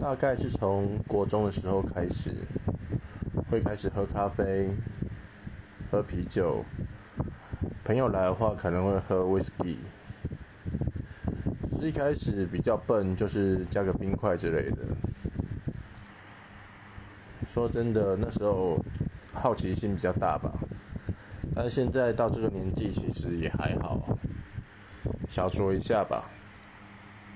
大概是从国中的时候开始会开始喝咖啡喝啤酒。朋友来的话可能会喝威士忌。一开始比较笨就是加个冰块之类的。说真的那时候好奇心比较大吧。但现在到这个年纪其实也还好。小酌一下吧。